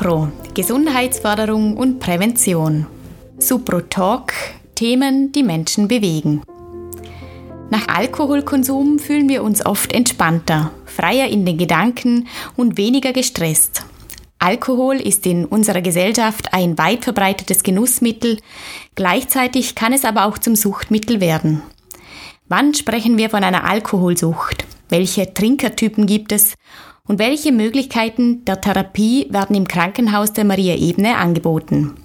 Supro, Gesundheitsförderung und Prävention. Supro Talk, Themen, die Menschen bewegen. Nach Alkoholkonsum fühlen wir uns oft entspannter, freier in den Gedanken und weniger gestresst. Alkohol ist in unserer Gesellschaft ein weit verbreitetes Genussmittel, gleichzeitig kann es aber auch zum Suchtmittel werden. Wann sprechen wir von einer Alkoholsucht? Welche Trinkertypen gibt es? Und welche Möglichkeiten der Therapie werden im Krankenhaus der Maria Ebene angeboten?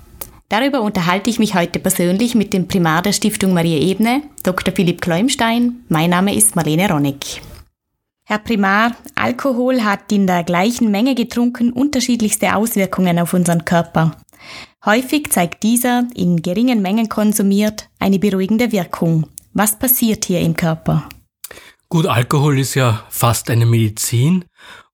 Darüber unterhalte ich mich heute persönlich mit dem Primar der Stiftung Maria Ebene, Dr. Philipp Kleumstein. Mein Name ist Marlene Ronnig. Herr Primar, Alkohol hat in der gleichen Menge getrunken unterschiedlichste Auswirkungen auf unseren Körper. Häufig zeigt dieser, in geringen Mengen konsumiert, eine beruhigende Wirkung. Was passiert hier im Körper? Gut, Alkohol ist ja fast eine Medizin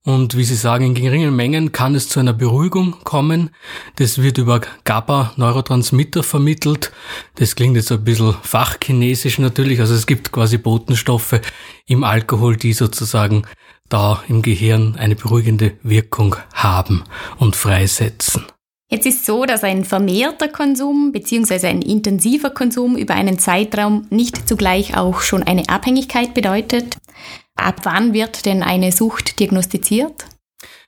und wie Sie sagen, in geringen Mengen kann es zu einer Beruhigung kommen. Das wird über GABA-Neurotransmitter vermittelt. Das klingt jetzt ein bisschen fachchinesisch natürlich. Also es gibt quasi Botenstoffe im Alkohol, die sozusagen da im Gehirn eine beruhigende Wirkung haben und freisetzen. Jetzt ist so, dass ein vermehrter Konsum bzw. ein intensiver Konsum über einen Zeitraum nicht zugleich auch schon eine Abhängigkeit bedeutet. Ab wann wird denn eine Sucht diagnostiziert?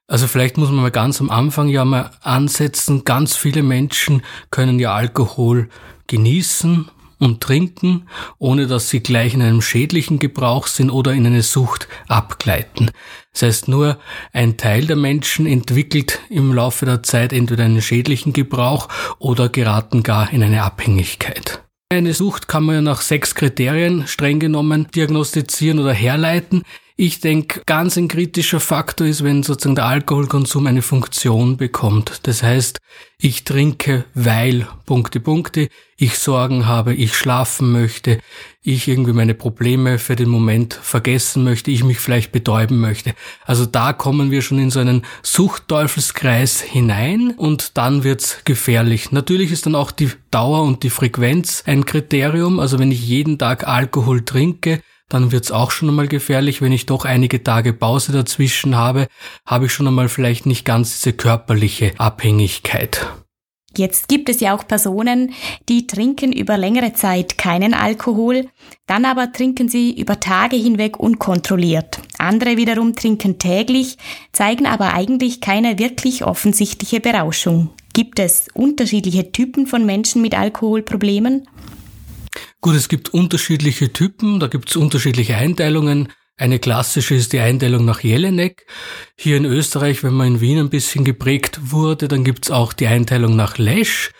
Also vielleicht muss man mal ganz am Anfang ja mal ansetzen. Ganz viele Menschen können ja Alkohol genießen und trinken, ohne dass sie gleich in einem schädlichen Gebrauch sind oder in eine Sucht abgleiten. Das heißt, nur ein Teil der Menschen entwickelt im Laufe der Zeit entweder einen schädlichen Gebrauch oder geraten gar in eine Abhängigkeit. Eine Sucht kann man ja nach sechs Kriterien streng genommen diagnostizieren oder herleiten. Ich denke, ganz ein kritischer Faktor ist, wenn sozusagen der Alkoholkonsum eine Funktion bekommt. Das heißt, ich trinke, weil Punkte, Punkte, ich Sorgen habe, ich schlafen möchte, ich irgendwie meine Probleme für den Moment vergessen möchte, ich mich vielleicht betäuben möchte. Also da kommen wir schon in so einen Suchtteufelskreis hinein und dann wird's gefährlich. Natürlich ist dann auch die Dauer und die Frequenz ein Kriterium. Also wenn ich jeden Tag Alkohol trinke, dann wird's auch schon einmal gefährlich. Wenn ich doch einige Tage Pause dazwischen habe, habe ich schon einmal vielleicht nicht ganz diese körperliche Abhängigkeit. Jetzt gibt es ja auch Personen, die trinken über längere Zeit keinen Alkohol, dann aber trinken sie über Tage hinweg unkontrolliert. Andere wiederum trinken täglich, zeigen aber eigentlich keine wirklich offensichtliche Berauschung. Gibt es unterschiedliche Typen von Menschen mit Alkoholproblemen? Gut, es gibt unterschiedliche Typen, da gibt es unterschiedliche Einteilungen. Eine klassische ist die Einteilung nach Jelinek. Hier in Österreich, wenn man in Wien ein bisschen geprägt wurde, dann gibt's auch die Einteilung nach Lesch.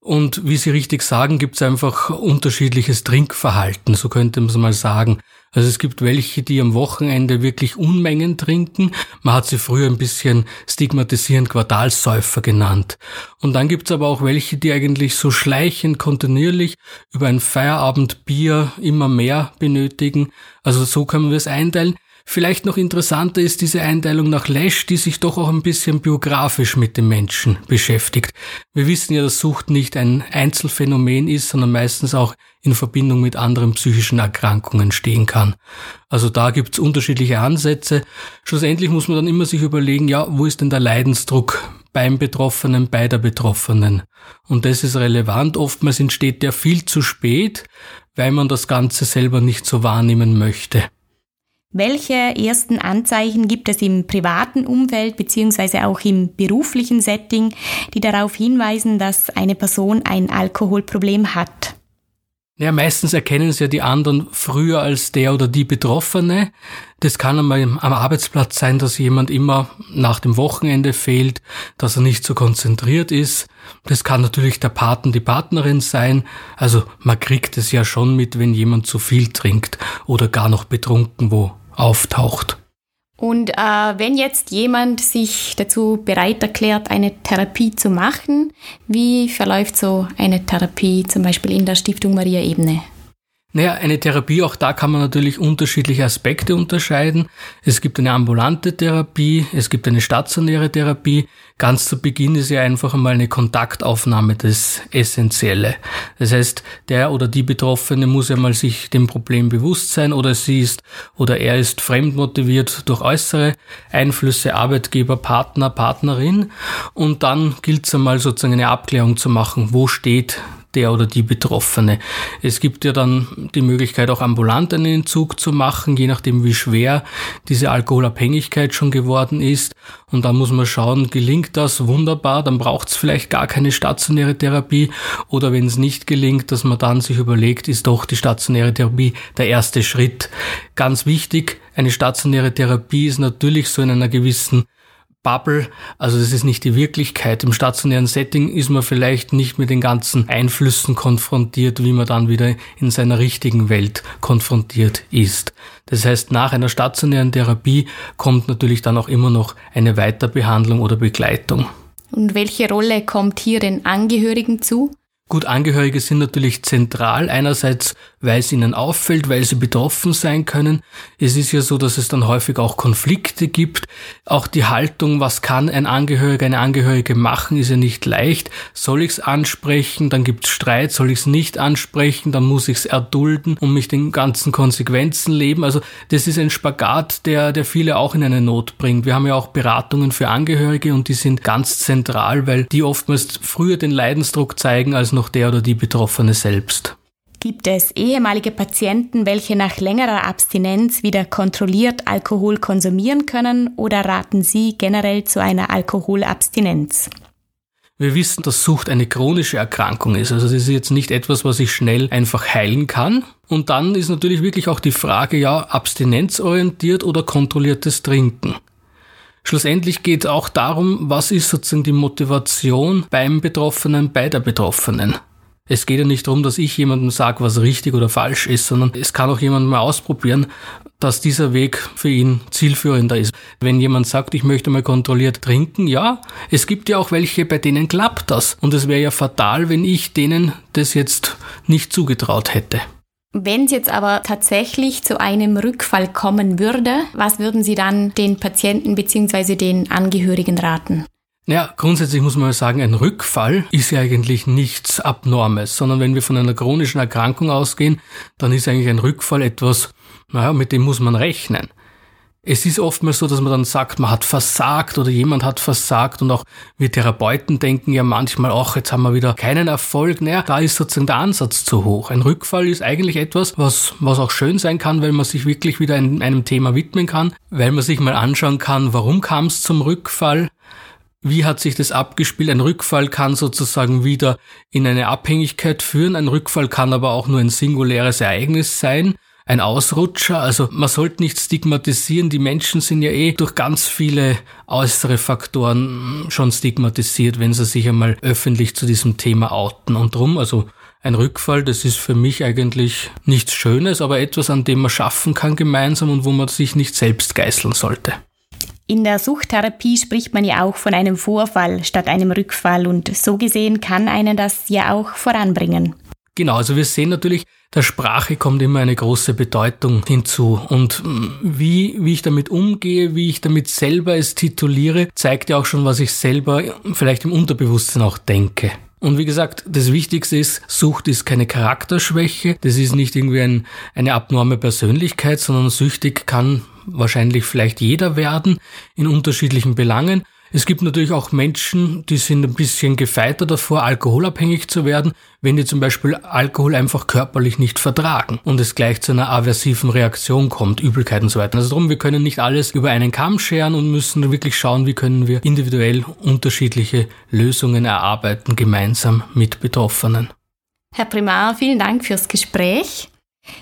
Und wie Sie richtig sagen, gibt's einfach unterschiedliches Trinkverhalten, so könnte man es mal sagen. Also es gibt welche, die am Wochenende wirklich Unmengen trinken. Man hat sie früher ein bisschen stigmatisierend Quartalsäufer genannt. Und dann gibt's aber auch welche, die eigentlich so schleichend, kontinuierlich über ein Feierabendbier immer mehr benötigen. Also so können wir es einteilen. Vielleicht noch interessanter ist diese Einteilung nach Lesch, die sich doch auch ein bisschen biografisch mit dem Menschen beschäftigt. Wir wissen ja, dass Sucht nicht ein Einzelfenomen ist, sondern meistens auch in Verbindung mit anderen psychischen Erkrankungen stehen kann. Also da gibt's unterschiedliche Ansätze. Schlussendlich muss man dann immer sich überlegen, ja, wo ist denn der Leidensdruck beim Betroffenen, bei der Betroffenen? Und das ist relevant. Oftmals entsteht der viel zu spät, weil man das Ganze selber nicht so wahrnehmen möchte. Welche ersten Anzeichen gibt es im privaten Umfeld beziehungsweise auch im beruflichen Setting, die darauf hinweisen, dass eine Person ein Alkoholproblem hat? Ja, meistens erkennen es ja die anderen früher als der oder die Betroffene. Das kann einmal am Arbeitsplatz sein, dass jemand immer nach dem Wochenende fehlt, dass er nicht so konzentriert ist. Das kann natürlich der Partner, die Partnerin sein. Also man kriegt es ja schon mit, wenn jemand zu viel trinkt oder gar noch betrunken wo auftaucht. Und äh, wenn jetzt jemand sich dazu bereit erklärt, eine Therapie zu machen, wie verläuft so eine Therapie zum Beispiel in der Stiftung Maria Ebene? Naja, eine Therapie, auch da kann man natürlich unterschiedliche Aspekte unterscheiden. Es gibt eine ambulante Therapie, es gibt eine stationäre Therapie. Ganz zu Beginn ist ja einfach einmal eine Kontaktaufnahme das Essentielle. Das heißt, der oder die Betroffene muss ja mal sich dem Problem bewusst sein oder sie ist oder er ist fremdmotiviert durch äußere Einflüsse, Arbeitgeber, Partner, Partnerin. Und dann gilt es einmal sozusagen eine Abklärung zu machen, wo steht der oder die Betroffene. Es gibt ja dann die Möglichkeit, auch ambulant einen Entzug zu machen, je nachdem, wie schwer diese Alkoholabhängigkeit schon geworden ist. Und dann muss man schauen, gelingt das wunderbar, dann braucht es vielleicht gar keine stationäre Therapie. Oder wenn es nicht gelingt, dass man dann sich überlegt, ist doch die stationäre Therapie der erste Schritt. Ganz wichtig, eine stationäre Therapie ist natürlich so in einer gewissen Bubble, also das ist nicht die Wirklichkeit. Im stationären Setting ist man vielleicht nicht mit den ganzen Einflüssen konfrontiert, wie man dann wieder in seiner richtigen Welt konfrontiert ist. Das heißt, nach einer stationären Therapie kommt natürlich dann auch immer noch eine Weiterbehandlung oder Begleitung. Und welche Rolle kommt hier den Angehörigen zu? Gut, Angehörige sind natürlich zentral. Einerseits, weil es ihnen auffällt, weil sie betroffen sein können. Es ist ja so, dass es dann häufig auch Konflikte gibt. Auch die Haltung, was kann ein Angehöriger, eine Angehörige machen, ist ja nicht leicht. Soll ich es ansprechen, dann gibt es Streit. Soll ich es nicht ansprechen, dann muss ich es erdulden und mich den ganzen Konsequenzen leben. Also das ist ein Spagat, der, der viele auch in eine Not bringt. Wir haben ja auch Beratungen für Angehörige und die sind ganz zentral, weil die oftmals früher den Leidensdruck zeigen als noch der oder die Betroffene selbst. Gibt es ehemalige Patienten, welche nach längerer Abstinenz wieder kontrolliert Alkohol konsumieren können oder raten Sie generell zu einer Alkoholabstinenz? Wir wissen, dass Sucht eine chronische Erkrankung ist. Also das ist jetzt nicht etwas, was ich schnell einfach heilen kann. Und dann ist natürlich wirklich auch die Frage, ja, abstinenzorientiert oder kontrolliertes Trinken. Schlussendlich geht es auch darum, was ist sozusagen die Motivation beim Betroffenen, bei der Betroffenen. Es geht ja nicht darum, dass ich jemandem sage, was richtig oder falsch ist, sondern es kann auch jemand mal ausprobieren, dass dieser Weg für ihn zielführender ist. Wenn jemand sagt, ich möchte mal kontrolliert trinken, ja, es gibt ja auch welche, bei denen klappt das. Und es wäre ja fatal, wenn ich denen das jetzt nicht zugetraut hätte. Wenn es jetzt aber tatsächlich zu einem Rückfall kommen würde, was würden Sie dann den Patienten bzw. den Angehörigen raten? Ja, grundsätzlich muss man sagen, ein Rückfall ist ja eigentlich nichts Abnormes, sondern wenn wir von einer chronischen Erkrankung ausgehen, dann ist eigentlich ein Rückfall etwas, naja, mit dem muss man rechnen. Es ist oftmals so, dass man dann sagt, man hat versagt oder jemand hat versagt und auch wir Therapeuten denken ja manchmal, ach, jetzt haben wir wieder keinen Erfolg. Naja, da ist sozusagen der Ansatz zu hoch. Ein Rückfall ist eigentlich etwas, was, was auch schön sein kann, weil man sich wirklich wieder einem, einem Thema widmen kann, weil man sich mal anschauen kann, warum kam es zum Rückfall, wie hat sich das abgespielt? Ein Rückfall kann sozusagen wieder in eine Abhängigkeit führen. Ein Rückfall kann aber auch nur ein singuläres Ereignis sein ein Ausrutscher. Also man sollte nicht stigmatisieren. Die Menschen sind ja eh durch ganz viele äußere Faktoren schon stigmatisiert, wenn sie sich einmal öffentlich zu diesem Thema outen. Und drum, also ein Rückfall, das ist für mich eigentlich nichts Schönes, aber etwas, an dem man schaffen kann gemeinsam und wo man sich nicht selbst geißeln sollte. In der Suchttherapie spricht man ja auch von einem Vorfall statt einem Rückfall und so gesehen kann einen das ja auch voranbringen. Genau, also wir sehen natürlich, der Sprache kommt immer eine große Bedeutung hinzu. Und mm, wie, wie ich damit umgehe, wie ich damit selber es tituliere, zeigt ja auch schon, was ich selber vielleicht im Unterbewusstsein auch denke. Und wie gesagt, das Wichtigste ist, Sucht ist keine Charakterschwäche, das ist nicht irgendwie ein, eine abnorme Persönlichkeit, sondern süchtig kann wahrscheinlich vielleicht jeder werden in unterschiedlichen Belangen. Es gibt natürlich auch Menschen, die sind ein bisschen gefeiter davor, alkoholabhängig zu werden, wenn die zum Beispiel Alkohol einfach körperlich nicht vertragen und es gleich zu einer aversiven Reaktion kommt, Übelkeit und so weiter. Also darum, wir können nicht alles über einen Kamm scheren und müssen wirklich schauen, wie können wir individuell unterschiedliche Lösungen erarbeiten, gemeinsam mit Betroffenen. Herr Primar, vielen Dank fürs Gespräch.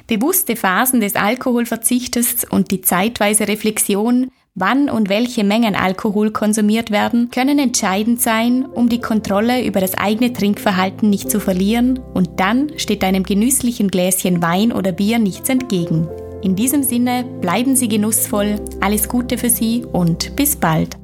Bewusste Phasen des Alkoholverzichtes und die zeitweise Reflexion Wann und welche Mengen Alkohol konsumiert werden, können entscheidend sein, um die Kontrolle über das eigene Trinkverhalten nicht zu verlieren und dann steht einem genüsslichen Gläschen Wein oder Bier nichts entgegen. In diesem Sinne bleiben Sie genussvoll, alles Gute für Sie und bis bald.